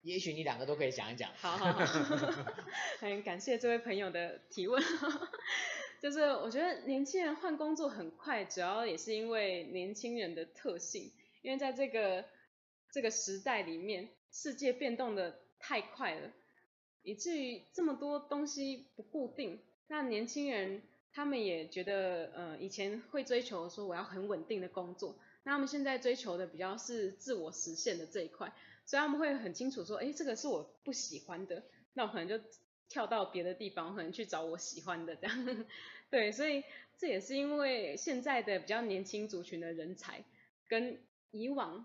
也许你两个都可以讲一讲。好好好，<laughs> 很感谢这位朋友的提问。<laughs> 就是我觉得年轻人换工作很快，主要也是因为年轻人的特性，因为在这个这个时代里面，世界变动的太快了，以至于这么多东西不固定。那年轻人他们也觉得，呃，以前会追求说我要很稳定的工作，那他们现在追求的比较是自我实现的这一块，所以他们会很清楚说，哎，这个是我不喜欢的，那我可能就跳到别的地方，我可能去找我喜欢的这样。<laughs> 对，所以这也是因为现在的比较年轻族群的人才，跟以往，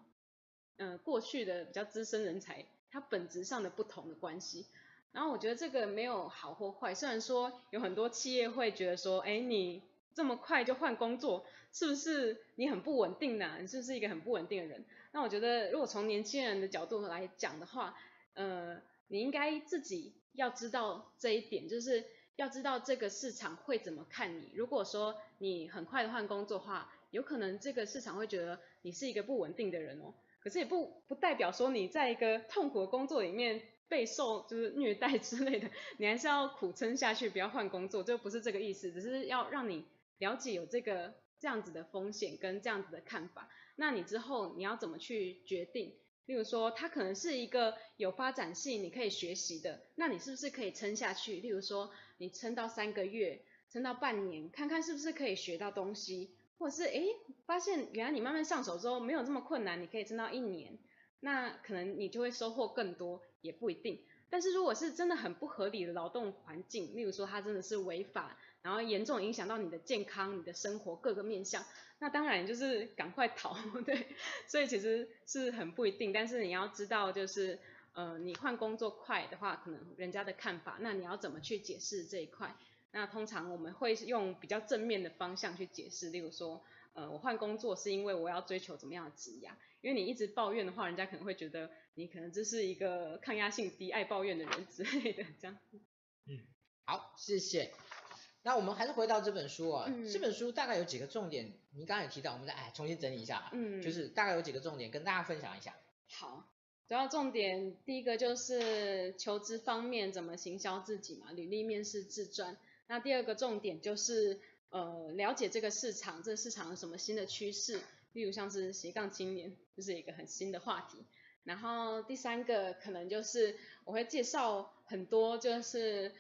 呃，过去的比较资深人才，它本质上的不同的关系。然后我觉得这个没有好或坏，虽然说有很多企业会觉得说，哎，你这么快就换工作，是不是你很不稳定呢？你是不是一个很不稳定的人？那我觉得如果从年轻人的角度来讲的话，呃，你应该自己要知道这一点，就是要知道这个市场会怎么看你。如果说你很快的换工作的话，有可能这个市场会觉得你是一个不稳定的人哦。可是也不不代表说你在一个痛苦的工作里面备受就是虐待之类的，你还是要苦撑下去，不要换工作，就不是这个意思，只是要让你了解有这个这样子的风险跟这样子的看法。那你之后你要怎么去决定？例如说，它可能是一个有发展性，你可以学习的，那你是不是可以撑下去？例如说，你撑到三个月，撑到半年，看看是不是可以学到东西。或者是诶，发现原来你慢慢上手之后没有这么困难，你可以撑到一年，那可能你就会收获更多，也不一定。但是如果是真的很不合理的劳动环境，例如说它真的是违法，然后严重影响到你的健康、你的生活各个面向，那当然就是赶快逃，<laughs> 对。所以其实是很不一定，但是你要知道就是，呃，你换工作快的话，可能人家的看法，那你要怎么去解释这一块？那通常我们会用比较正面的方向去解释，例如说，呃，我换工作是因为我要追求怎么样的职涯？因为你一直抱怨的话，人家可能会觉得你可能就是一个抗压性低、爱抱怨的人之类的，这样。嗯，好，谢谢。那我们还是回到这本书啊，嗯、这本书大概有几个重点，你刚才也提到，我们再哎重新整理一下，嗯，就是大概有几个重点跟大家分享一下。好，主要重点第一个就是求职方面怎么行销自己嘛，履历、面试、自传。那第二个重点就是，呃，了解这个市场，这个市场有什么新的趋势，例如像是斜杠青年，就是一个很新的话题。然后第三个可能就是我会介绍很多就是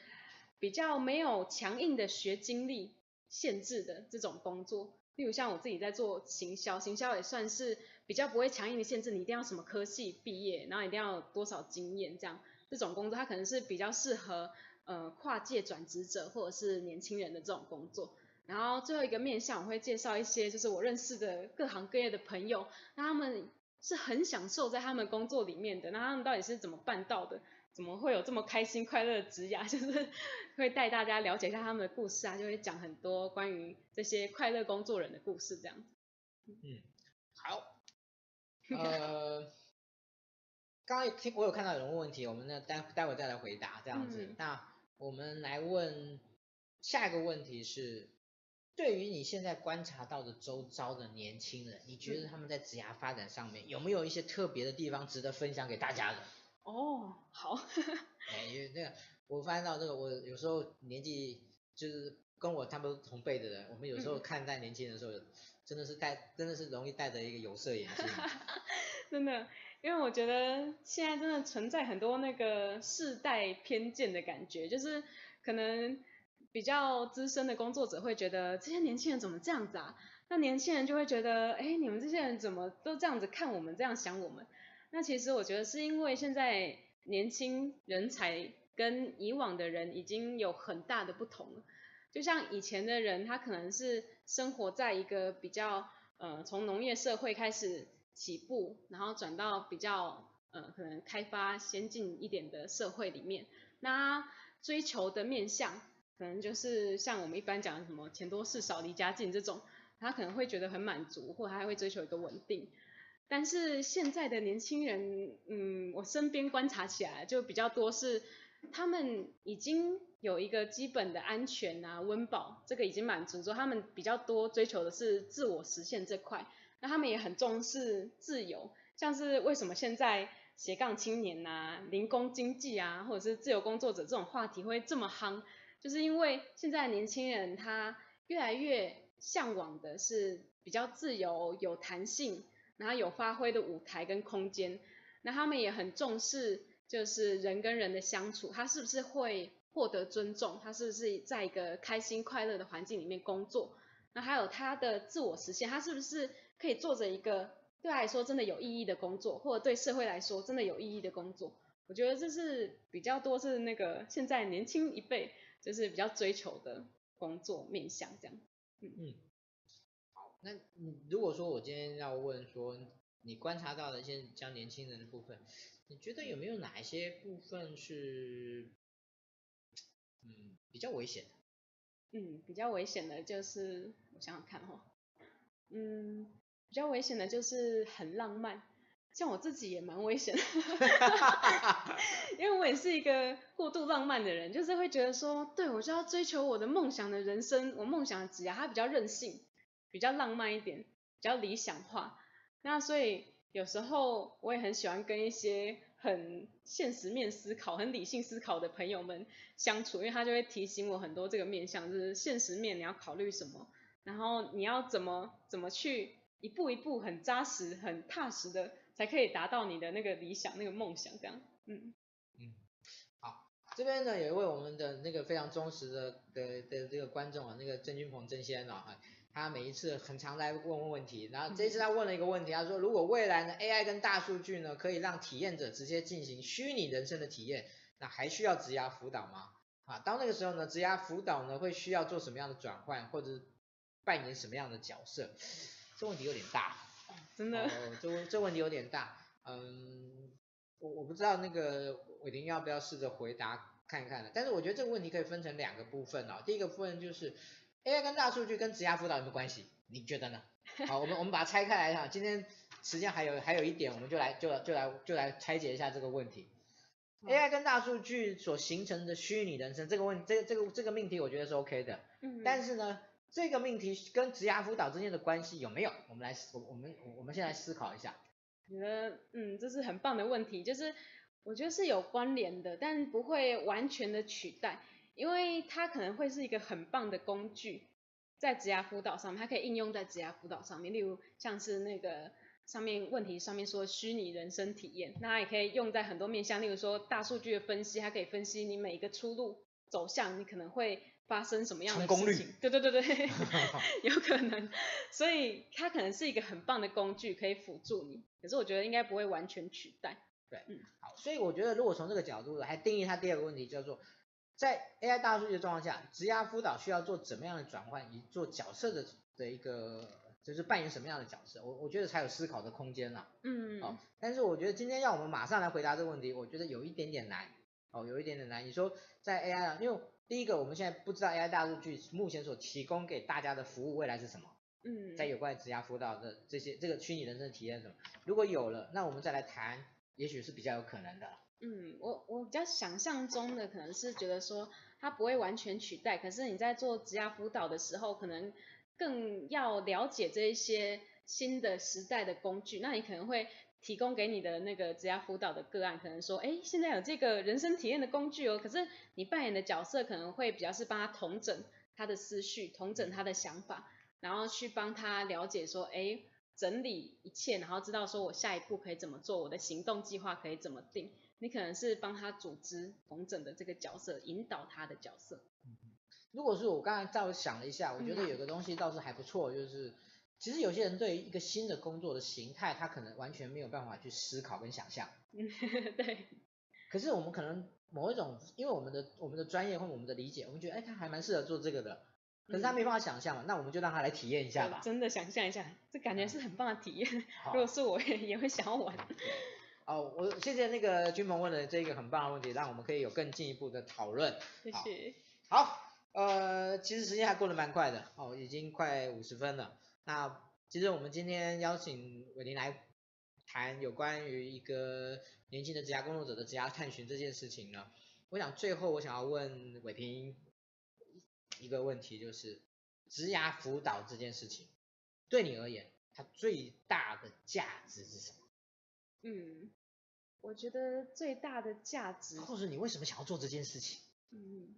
比较没有强硬的学经历限制的这种工作，例如像我自己在做行销，行销也算是比较不会强硬的限制，你一定要什么科系毕业，然后一定要有多少经验这样，这种工作它可能是比较适合。呃，跨界转职者或者是年轻人的这种工作，然后最后一个面向我会介绍一些，就是我认识的各行各业的朋友，那他们是很享受在他们工作里面的，那他们到底是怎么办到的？怎么会有这么开心快乐的职涯？<laughs> 就是会带大家了解一下他们的故事啊，就会讲很多关于这些快乐工作人的故事这样子。嗯，好。<laughs> 呃，刚刚听我有看到有人问问题，我们呢待待会再来回答这样子。嗯、那我们来问下一个问题是，对于你现在观察到的周遭的年轻人，你觉得他们在职涯发展上面有没有一些特别的地方值得分享给大家的？哦，好。<laughs> 哎，因为那个我发现到这个，我有时候年纪就是跟我差不多同辈的人，我们有时候看待年轻人的时候，真的是戴真的是容易戴着一个有色眼镜。<laughs> 真的。因为我觉得现在真的存在很多那个世代偏见的感觉，就是可能比较资深的工作者会觉得这些年轻人怎么这样子啊？那年轻人就会觉得，哎，你们这些人怎么都这样子看我们，这样想我们？那其实我觉得是因为现在年轻人才跟以往的人已经有很大的不同了。就像以前的人，他可能是生活在一个比较呃从农业社会开始。起步，然后转到比较呃可能开发先进一点的社会里面，那追求的面向可能就是像我们一般讲的什么钱多事少离家近这种，他可能会觉得很满足，或他还会追求一个稳定。但是现在的年轻人，嗯，我身边观察起来就比较多是，他们已经有一个基本的安全啊、温饱，这个已经满足之后，他们比较多追求的是自我实现这块。那他们也很重视自由，像是为什么现在斜杠青年啊、零工经济啊，或者是自由工作者这种话题会这么夯，就是因为现在年轻人他越来越向往的是比较自由、有弹性，然后有发挥的舞台跟空间。那他们也很重视，就是人跟人的相处，他是不是会获得尊重，他是不是在一个开心快乐的环境里面工作，那还有他的自我实现，他是不是？可以做着一个对他来说真的有意义的工作，或者对社会来说真的有意义的工作。我觉得这是比较多是那个现在年轻一辈就是比较追求的工作面向这样。嗯嗯。那你如果说我今天要问说你观察到的一些较年轻人的部分，你觉得有没有哪一些部分是嗯比较危险的？嗯，比较危险的就是我想想看哈，嗯。比较危险的就是很浪漫，像我自己也蛮危险的，<laughs> 因为我也是一个过度浪漫的人，就是会觉得说，对，我就要追求我的梦想的人生，我梦想的职业，它比较任性，比较浪漫一点，比较理想化。那所以有时候我也很喜欢跟一些很现实面思考、很理性思考的朋友们相处，因为他就会提醒我很多这个面向，就是现实面你要考虑什么，然后你要怎么怎么去一步一步很扎实、很踏实的。才可以达到你的那个理想、那个梦想，这样，嗯嗯，好，这边呢有一位我们的那个非常忠实的的的这个观众啊，那个郑君鹏郑先生啊，他每一次很常来问问问题，然后这一次他问了一个问题，他说如果未来呢 AI 跟大数据呢可以让体验者直接进行虚拟人生的体验，那还需要职涯辅导吗？啊，到那个时候呢，职涯辅导呢会需要做什么样的转换，或者扮演什么样的角色？这问题有点大。<laughs> 真的，哦，这这问题有点大，嗯，我我不知道那个伟霆要不要试着回答看看呢？但是我觉得这个问题可以分成两个部分哦。第一个部分就是 AI 跟大数据跟职涯辅导有没有关系？你觉得呢？<laughs> 好，我们我们把它拆开来哈。今天时间还有还有一点，我们就来就就来就来拆解一下这个问题。AI 跟大数据所形成的虚拟人生这个问这个这个这个命题，我觉得是 OK 的。嗯。但是呢？这个命题跟职涯辅导之间的关系有没有？我们来，我我们我们先来思考一下。我觉得，嗯，这是很棒的问题，就是我觉得是有关联的，但不会完全的取代，因为它可能会是一个很棒的工具，在职涯辅导上面，它可以应用在职涯辅导上面，例如像是那个上面问题上面说虚拟人生体验，那它也可以用在很多面向，例如说大数据的分析，它可以分析你每一个出路走向，你可能会。发生什么样的事情？对对对对，<laughs> 有可能，所以它可能是一个很棒的工具，可以辅助你。可是我觉得应该不会完全取代。对，嗯，好，所以我觉得如果从这个角度来定义它第二个问题，叫做在 AI 大数据的状况下，职涯辅导需要做怎么样的转换，以做角色的的一个，就是扮演什么样的角色？我我觉得才有思考的空间啦。嗯，哦，但是我觉得今天要我们马上来回答这个问题，我觉得有一点点难。哦，有一点点难。你说在 AI 啊，因为第一个，我们现在不知道 AI 大数据目前所提供给大家的服务未来是什么？嗯，在有关职涯辅导的这些这个虚拟人生的体验什么？如果有了，那我们再来谈，也许是比较有可能的。嗯，我我比较想象中的可能是觉得说它不会完全取代，可是你在做职涯辅导的时候，可能更要了解这一些新的时代的工具，那你可能会。提供给你的那个职涯辅导的个案，可能说，哎，现在有这个人生体验的工具哦，可是你扮演的角色可能会比较是帮他统整他的思绪，统整他的想法，然后去帮他了解说，哎，整理一切，然后知道说我下一步可以怎么做，我的行动计划可以怎么定。你可能是帮他组织统整的这个角色，引导他的角色。如果是我刚才再想了一下，我觉得有个东西倒是还不错，就是。其实有些人对于一个新的工作的形态，他可能完全没有办法去思考跟想象。嗯，<laughs> 对。可是我们可能某一种，因为我们的我们的专业或我们的理解，我们觉得哎，他还蛮适合做这个的。可是他没办法想象嘛，嗯、那我们就让他来体验一下吧。真的想象一下，这感觉是很棒的体验。如果是我也 <laughs> 也会想要玩。哦，我谢谢那个君鹏问的这个很棒的问题，让我们可以有更进一步的讨论。谢谢。好，呃，其实时间还过得蛮快的，哦，已经快五十分了。那其实我们今天邀请伟霆来谈有关于一个年轻的职涯工作者的职涯探寻这件事情呢，我想最后我想要问伟平一个问题，就是职涯辅导这件事情对你而言，它最大的价值是什么？嗯，我觉得最大的价值，或者你为什么想要做这件事情？嗯，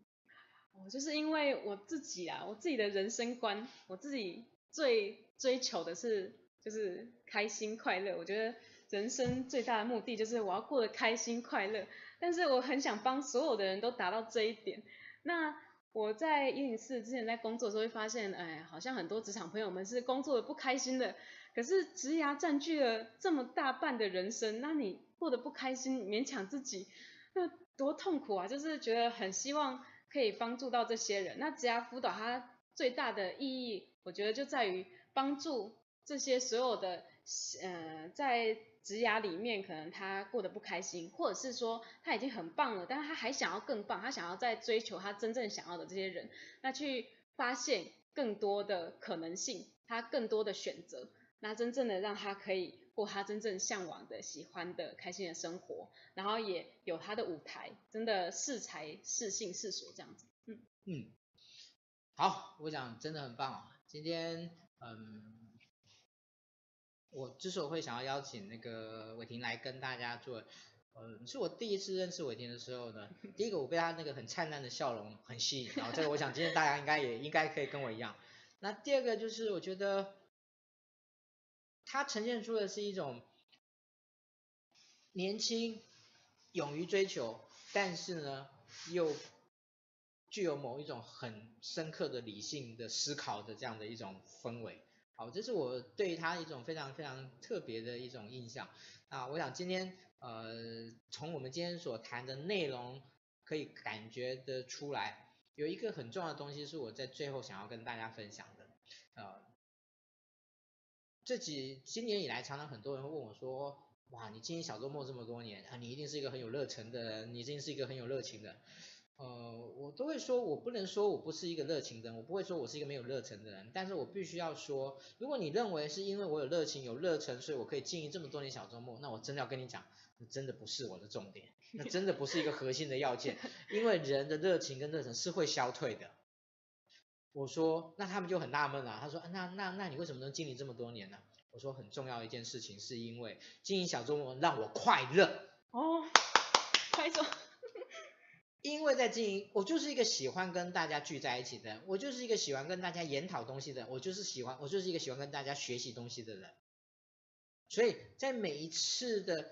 我就是因为我自己啊，我自己的人生观，我自己。最追求的是就是开心快乐，我觉得人生最大的目的就是我要过得开心快乐，但是我很想帮所有的人都达到这一点。那我在一零四之前在工作的时候会发现，哎，好像很多职场朋友们是工作的不开心的，可是职涯占据了这么大半的人生，那你过得不开心，勉强自己，那多痛苦啊！就是觉得很希望可以帮助到这些人。那职涯辅导它最大的意义。我觉得就在于帮助这些所有的，呃，在职涯里面可能他过得不开心，或者是说他已经很棒了，但是他还想要更棒，他想要再追求他真正想要的这些人，那去发现更多的可能性，他更多的选择，那真正的让他可以过他真正向往的、喜欢的、开心的生活，然后也有他的舞台，真的适才适性适所这样子。嗯嗯，好，我想真的很棒啊，今天嗯。我之所以会想要邀请那个伟霆来跟大家做，呃，是我第一次认识伟霆的时候呢，<laughs> 第一个我被他那个很灿烂的笑容很吸引，然后这个我想今天大家应该也应该可以跟我一样。那第二个就是我觉得它呈现出的是一种年轻、勇于追求，但是呢又具有某一种很深刻的理性的思考的这样的一种氛围。好，这是我对他一种非常非常特别的一种印象。啊，我想今天呃，从我们今天所谈的内容可以感觉得出来，有一个很重要的东西是我在最后想要跟大家分享的。呃，这几今年以来，常常很多人会问我说，哇，你经营小周末这么多年啊，你一定是一个很有热忱的人，你一定是一个很有热情的。呃，我都会说，我不能说我不是一个热情的人，我不会说我是一个没有热忱的人，但是我必须要说，如果你认为是因为我有热情、有热忱，所以我可以经营这么多年小周末，那我真的要跟你讲，那真的不是我的重点，那真的不是一个核心的要件，<laughs> 因为人的热情跟热忱是会消退的。我说，那他们就很纳闷了，他说，啊、那那那你为什么能经营这么多年呢？我说，很重要一件事情是因为经营小周末让我快乐。哦，快走。因为在经营，我就是一个喜欢跟大家聚在一起的人，我就是一个喜欢跟大家研讨东西的人，我就是喜欢，我就是一个喜欢跟大家学习东西的人。所以在每一次的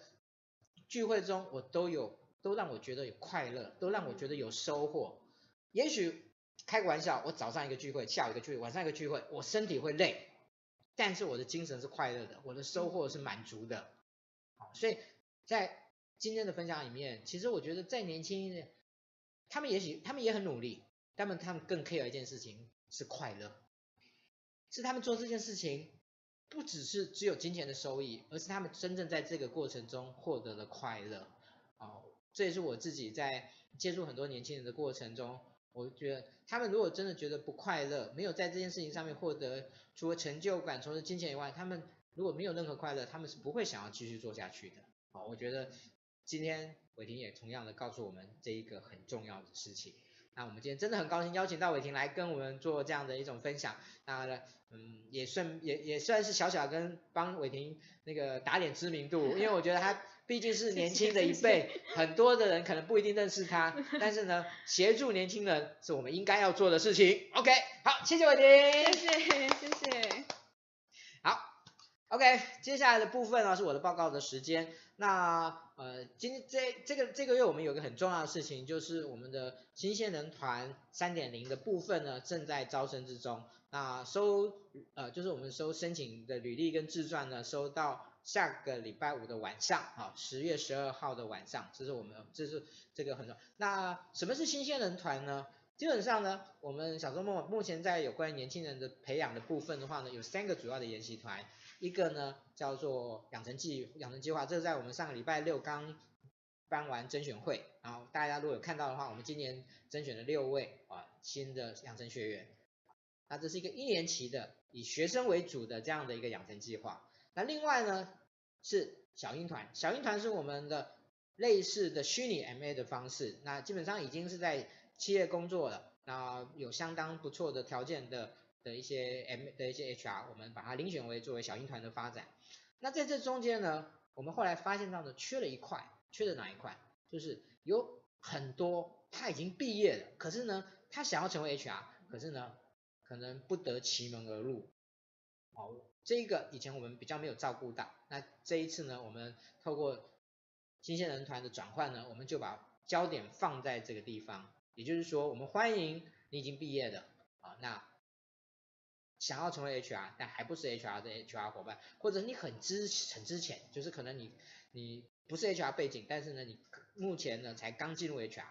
聚会中，我都有，都让我觉得有快乐，都让我觉得有收获。也许开个玩笑，我早上一个聚会，下午一个聚会，晚上一个聚会，我身体会累，但是我的精神是快乐的，我的收获是满足的。好，所以在今天的分享里面，其实我觉得再年轻一点。他们也许他们也很努力，他们他们更 care 一件事情是快乐，是他们做这件事情不只是只有金钱的收益，而是他们真正在这个过程中获得了快乐。哦，这也是我自己在接触很多年轻人的过程中，我觉得他们如果真的觉得不快乐，没有在这件事情上面获得除了成就感、除了金钱以外，他们如果没有任何快乐，他们是不会想要继续做下去的。好，我觉得今天。伟霆也同样的告诉我们这一个很重要的事情。那我们今天真的很高兴邀请到伟霆来跟我们做这样的一种分享。那嗯，也算也也算是小小跟帮伟霆那个打点知名度，<laughs> 因为我觉得他毕竟是年轻的一辈，很多的人可能不一定认识他。但是呢，协助年轻人是我们应该要做的事情。OK，好，谢谢伟霆，谢谢谢谢。好，OK，接下来的部分呢是我的报告的时间。那呃，今这这个这个月我们有个很重要的事情，就是我们的新鲜人团三点零的部分呢正在招生之中。那收呃就是我们收申请的履历跟自传呢，收到下个礼拜五的晚上，啊，十月十二号的晚上，这是我们这是这个很重要。那什么是新鲜人团呢？基本上呢，我们小周末目前在有关年轻人的培养的部分的话呢，有三个主要的研习团。一个呢叫做养成计养成计划，这是在我们上个礼拜六刚办完甄选会，然后大家如果有看到的话，我们今年甄选了六位啊新的养成学员，那这是一个一年期的以学生为主的这样的一个养成计划。那另外呢是小鹰团，小鹰团是我们的类似的虚拟 MA 的方式，那基本上已经是在企业工作了，那有相当不错的条件的。的一些 M 的一些 HR，我们把它遴选为作为小鹰团的发展。那在这中间呢，我们后来发现到呢，缺了一块，缺的哪一块？就是有很多他已经毕业了，可是呢，他想要成为 HR，可是呢，可能不得其门而入。哦，这个以前我们比较没有照顾到。那这一次呢，我们透过新鲜人团的转换呢，我们就把焦点放在这个地方。也就是说，我们欢迎你已经毕业的啊，那。想要成为 HR，但还不是 HR 的 HR 伙伴，或者你很之很之前，就是可能你你不是 HR 背景，但是呢，你目前呢才刚进入 HR，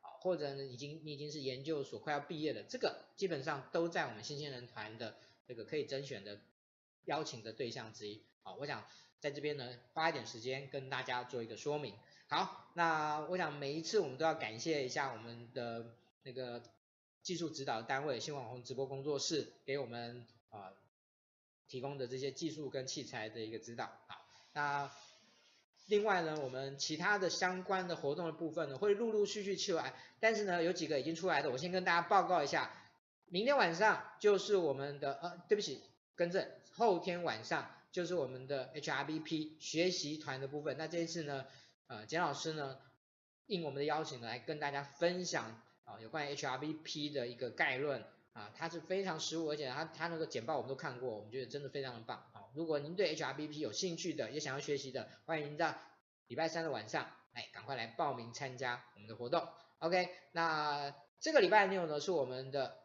或者呢已经你已经是研究所快要毕业的，这个基本上都在我们新鲜人团的这个可以甄选的邀请的对象之一。好，我想在这边呢花一点时间跟大家做一个说明。好，那我想每一次我们都要感谢一下我们的那个。技术指导单位新网红直播工作室给我们啊、提供的这些技术跟器材的一个指导。好，那另外呢，我们其他的相关的活动的部分呢，会陆陆续续出来，但是呢，有几个已经出来的，我先跟大家报告一下。明天晚上就是我们的呃，对不起，更正，后天晚上就是我们的 HRBP 学习团的部分。那这一次呢，呃，简老师呢应我们的邀请来跟大家分享啊、有关于 HRBP 的一个概论啊，它是非常实务，而且它它那个简报我们都看过，我们觉得真的非常的棒啊。如果您对 HRBP 有兴趣的，也想要学习的，欢迎在礼拜三的晚上，哎，赶快来报名参加我们的活动。OK，那这个礼拜六呢是我们的。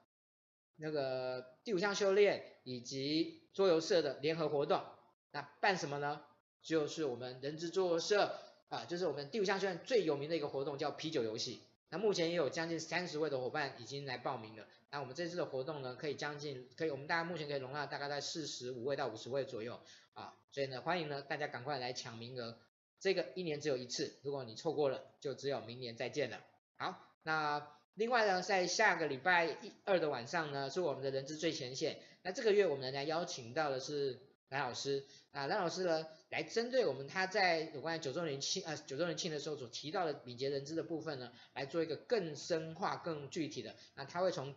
那个第五项修炼以及桌游社的联合活动，那办什么呢？就是我们人资桌游社啊，就是我们第五项修炼最有名的一个活动，叫啤酒游戏。那目前也有将近三十位的伙伴已经来报名了。那我们这次的活动呢，可以将近可以，我们大概目前可以容纳大概在四十五位到五十位左右啊，所以呢，欢迎呢大家赶快来抢名额。这个一年只有一次，如果你错过了，就只有明年再见了。好，那。另外呢，在下个礼拜一二的晚上呢，是我们的人资最前线。那这个月我们来邀请到的是蓝老师啊，蓝老师呢来针对我们他在有关于九周年庆啊九周年庆的时候所提到的敏捷人资的部分呢，来做一个更深化、更具体的。那他会从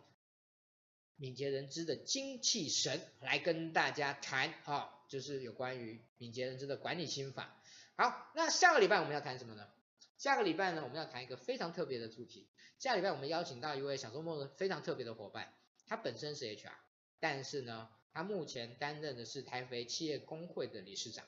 敏捷人资的精气神来跟大家谈啊，就是有关于敏捷人资的管理心法。好，那下个礼拜我们要谈什么呢？下个礼拜呢，我们要谈一个非常特别的主题。下礼拜我们邀请到一位小周末的非常特别的伙伴，他本身是 HR，但是呢，他目前担任的是台肥企业工会的理事长。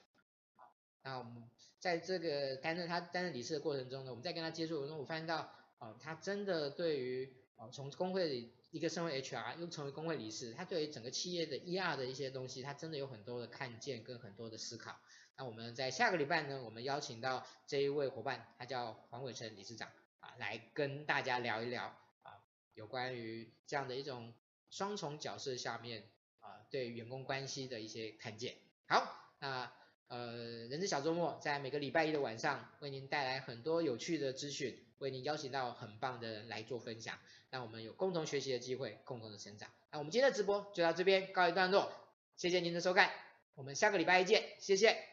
那我们在这个担任他担任理事的过程中呢，我们在跟他接触的时候，我发现到，哦，他真的对于哦从工会里一个身为 HR 又成为工会理事，他对于整个企业的 ER 的一些东西，他真的有很多的看见跟很多的思考。那我们在下个礼拜呢，我们邀请到这一位伙伴，他叫黄伟成理事长。啊，来跟大家聊一聊啊，有关于这样的一种双重角色下面啊，对员工关系的一些看见。好，那呃，人资小周末在每个礼拜一的晚上为您带来很多有趣的资讯，为您邀请到很棒的人来做分享，让我们有共同学习的机会，共同的成长。那我们今天的直播就到这边告一段落，谢谢您的收看，我们下个礼拜一见，谢谢。